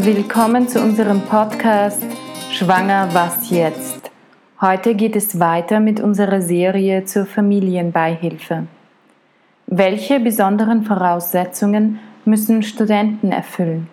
Willkommen zu unserem Podcast Schwanger, was jetzt? Heute geht es weiter mit unserer Serie zur Familienbeihilfe. Welche besonderen Voraussetzungen müssen Studenten erfüllen?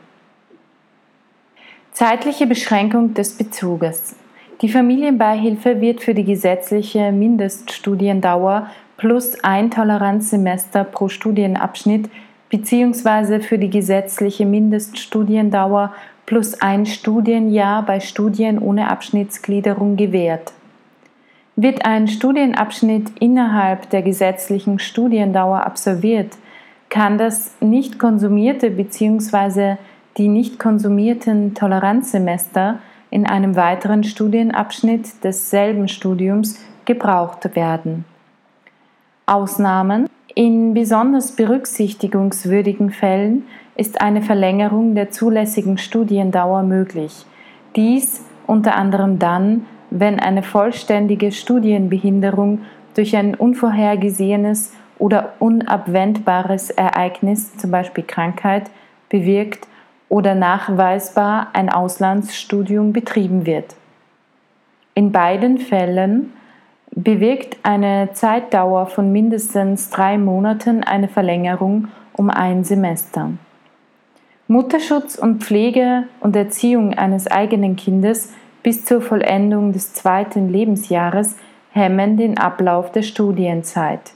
Zeitliche Beschränkung des Bezuges. Die Familienbeihilfe wird für die gesetzliche Mindeststudiendauer plus ein Toleranzsemester pro Studienabschnitt bzw. für die gesetzliche Mindeststudiendauer plus ein Studienjahr bei Studien ohne Abschnittsgliederung gewährt. Wird ein Studienabschnitt innerhalb der gesetzlichen Studiendauer absolviert, kann das nicht konsumierte bzw. die nicht konsumierten Toleranzsemester in einem weiteren Studienabschnitt desselben Studiums gebraucht werden. Ausnahmen in besonders berücksichtigungswürdigen Fällen ist eine Verlängerung der zulässigen Studiendauer möglich. Dies unter anderem dann, wenn eine vollständige Studienbehinderung durch ein unvorhergesehenes oder unabwendbares Ereignis, zum Beispiel Krankheit, bewirkt oder nachweisbar ein Auslandsstudium betrieben wird. In beiden Fällen bewirkt eine Zeitdauer von mindestens drei Monaten eine Verlängerung um ein Semester. Mutterschutz und Pflege und Erziehung eines eigenen Kindes bis zur Vollendung des zweiten Lebensjahres hemmen den Ablauf der Studienzeit.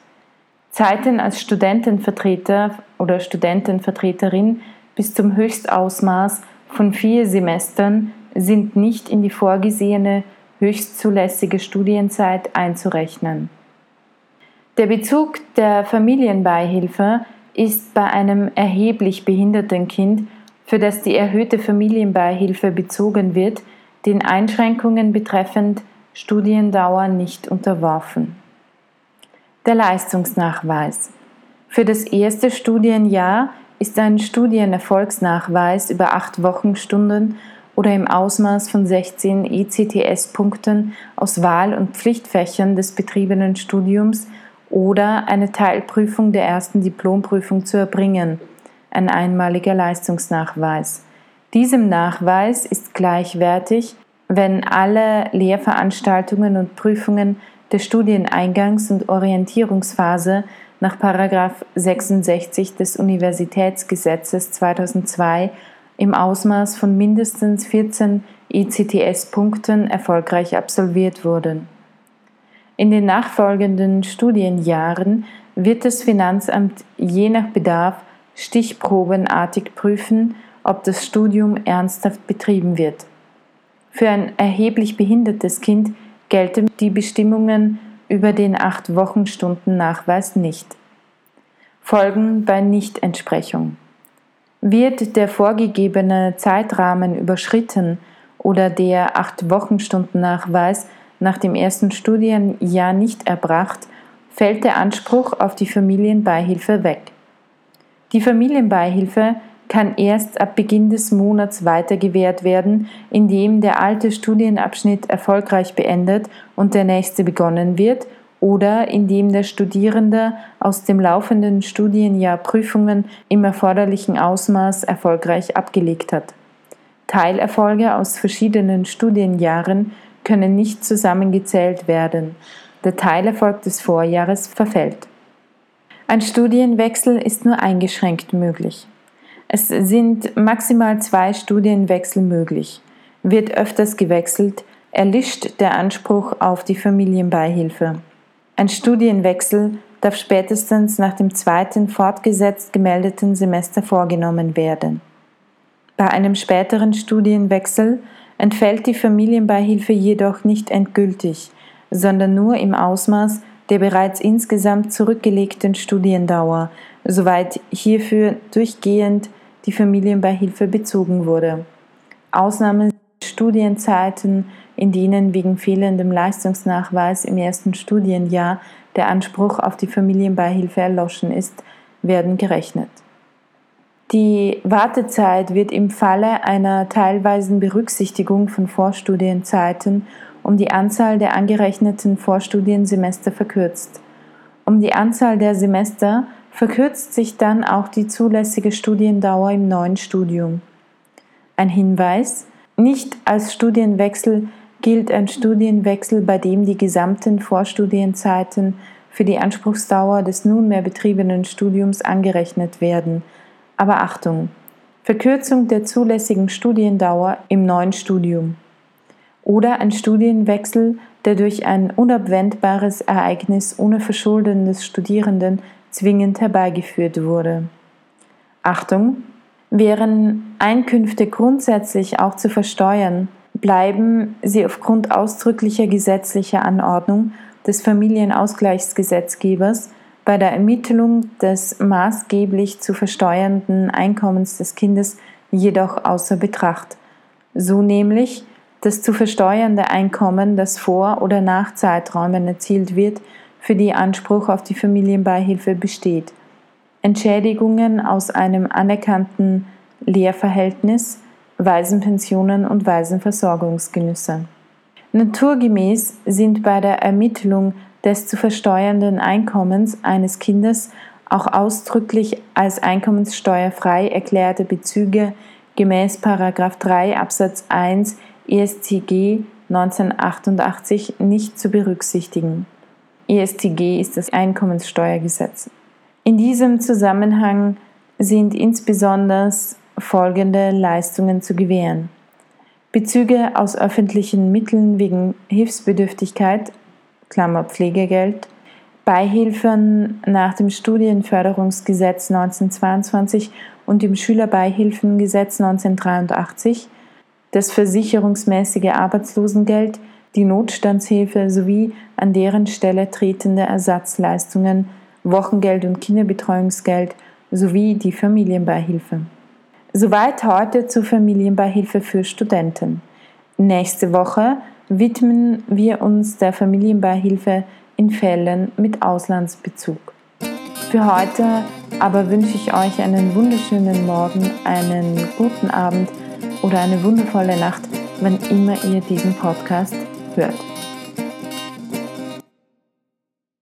Zeiten als Studentenvertreter oder Studentenvertreterin bis zum Höchstausmaß von vier Semestern sind nicht in die vorgesehene höchstzulässige Studienzeit einzurechnen. Der Bezug der Familienbeihilfe ist bei einem erheblich behinderten Kind, für das die erhöhte Familienbeihilfe bezogen wird, den Einschränkungen betreffend Studiendauer nicht unterworfen. Der Leistungsnachweis. Für das erste Studienjahr ist ein Studienerfolgsnachweis über acht Wochenstunden oder im Ausmaß von 16 ECTS-Punkten aus Wahl- und Pflichtfächern des betriebenen Studiums oder eine Teilprüfung der ersten Diplomprüfung zu erbringen, ein einmaliger Leistungsnachweis. Diesem Nachweis ist gleichwertig, wenn alle Lehrveranstaltungen und Prüfungen der Studieneingangs- und Orientierungsphase nach 66 des Universitätsgesetzes 2002 im Ausmaß von mindestens 14 ECTS-Punkten erfolgreich absolviert wurden. In den nachfolgenden Studienjahren wird das Finanzamt je nach Bedarf stichprobenartig prüfen, ob das Studium ernsthaft betrieben wird. Für ein erheblich behindertes Kind gelten die Bestimmungen über den 8-Wochenstunden-Nachweis nicht. Folgen bei Nichtentsprechung. Wird der vorgegebene Zeitrahmen überschritten oder der 8-Wochenstunden-Nachweis nach dem ersten Studienjahr nicht erbracht, fällt der Anspruch auf die Familienbeihilfe weg. Die Familienbeihilfe kann erst ab Beginn des Monats weitergewährt werden, indem der alte Studienabschnitt erfolgreich beendet und der nächste begonnen wird oder indem der Studierende aus dem laufenden Studienjahr Prüfungen im erforderlichen Ausmaß erfolgreich abgelegt hat. Teilerfolge aus verschiedenen Studienjahren können nicht zusammengezählt werden. Der Teilerfolg des Vorjahres verfällt. Ein Studienwechsel ist nur eingeschränkt möglich. Es sind maximal zwei Studienwechsel möglich. Wird öfters gewechselt, erlischt der Anspruch auf die Familienbeihilfe. Ein Studienwechsel darf spätestens nach dem zweiten fortgesetzt gemeldeten Semester vorgenommen werden. Bei einem späteren Studienwechsel entfällt die Familienbeihilfe jedoch nicht endgültig, sondern nur im Ausmaß der bereits insgesamt zurückgelegten Studiendauer, soweit hierfür durchgehend die Familienbeihilfe bezogen wurde. Ausnahmen Studienzeiten, in denen wegen fehlendem Leistungsnachweis im ersten Studienjahr der Anspruch auf die Familienbeihilfe erloschen ist, werden gerechnet. Die Wartezeit wird im Falle einer teilweisen Berücksichtigung von Vorstudienzeiten um die Anzahl der angerechneten Vorstudiensemester verkürzt. Um die Anzahl der Semester verkürzt sich dann auch die zulässige Studiendauer im neuen Studium. Ein Hinweis, nicht als Studienwechsel gilt ein Studienwechsel, bei dem die gesamten Vorstudienzeiten für die Anspruchsdauer des nunmehr betriebenen Studiums angerechnet werden. Aber Achtung, Verkürzung der zulässigen Studiendauer im neuen Studium. Oder ein Studienwechsel, der durch ein unabwendbares Ereignis ohne Verschulden des Studierenden zwingend herbeigeführt wurde. Achtung, wären Einkünfte grundsätzlich auch zu versteuern, bleiben sie aufgrund ausdrücklicher gesetzlicher Anordnung des Familienausgleichsgesetzgebers bei der Ermittlung des maßgeblich zu versteuernden Einkommens des Kindes jedoch außer Betracht, so nämlich das zu versteuernde Einkommen, das vor oder nach Zeiträumen erzielt wird, für die Anspruch auf die Familienbeihilfe besteht. Entschädigungen aus einem anerkannten Lehrverhältnis, Waisenpensionen und Waisenversorgungsgenüsse. Naturgemäß sind bei der Ermittlung des zu versteuernden Einkommens eines Kindes auch ausdrücklich als einkommenssteuerfrei erklärte Bezüge gemäß 3 Absatz 1 EStG 1988 nicht zu berücksichtigen. EStG ist das Einkommenssteuergesetz. In diesem Zusammenhang sind insbesondere folgende Leistungen zu gewähren. Bezüge aus öffentlichen Mitteln wegen Hilfsbedürftigkeit, Klammer Pflegegeld, Beihilfen nach dem Studienförderungsgesetz 1922 und dem Schülerbeihilfengesetz 1983, das versicherungsmäßige Arbeitslosengeld, die Notstandshilfe sowie an deren Stelle tretende Ersatzleistungen, Wochengeld und Kinderbetreuungsgeld sowie die Familienbeihilfe. Soweit heute zur Familienbeihilfe für Studenten. Nächste Woche widmen wir uns der Familienbeihilfe in Fällen mit Auslandsbezug. Für heute aber wünsche ich euch einen wunderschönen Morgen, einen guten Abend oder eine wundervolle Nacht, wann immer ihr diesen Podcast hört.